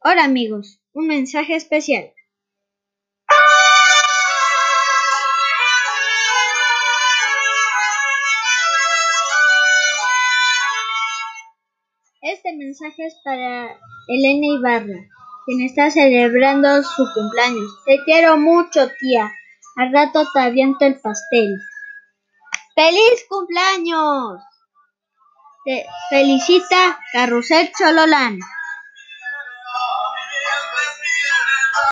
Hola amigos, un mensaje especial. Este mensaje es para Elena Ibarra, quien está celebrando su cumpleaños. Te quiero mucho, tía. Al rato te aviento el pastel. ¡Feliz cumpleaños! Te felicita Carrusel Chololán. with me.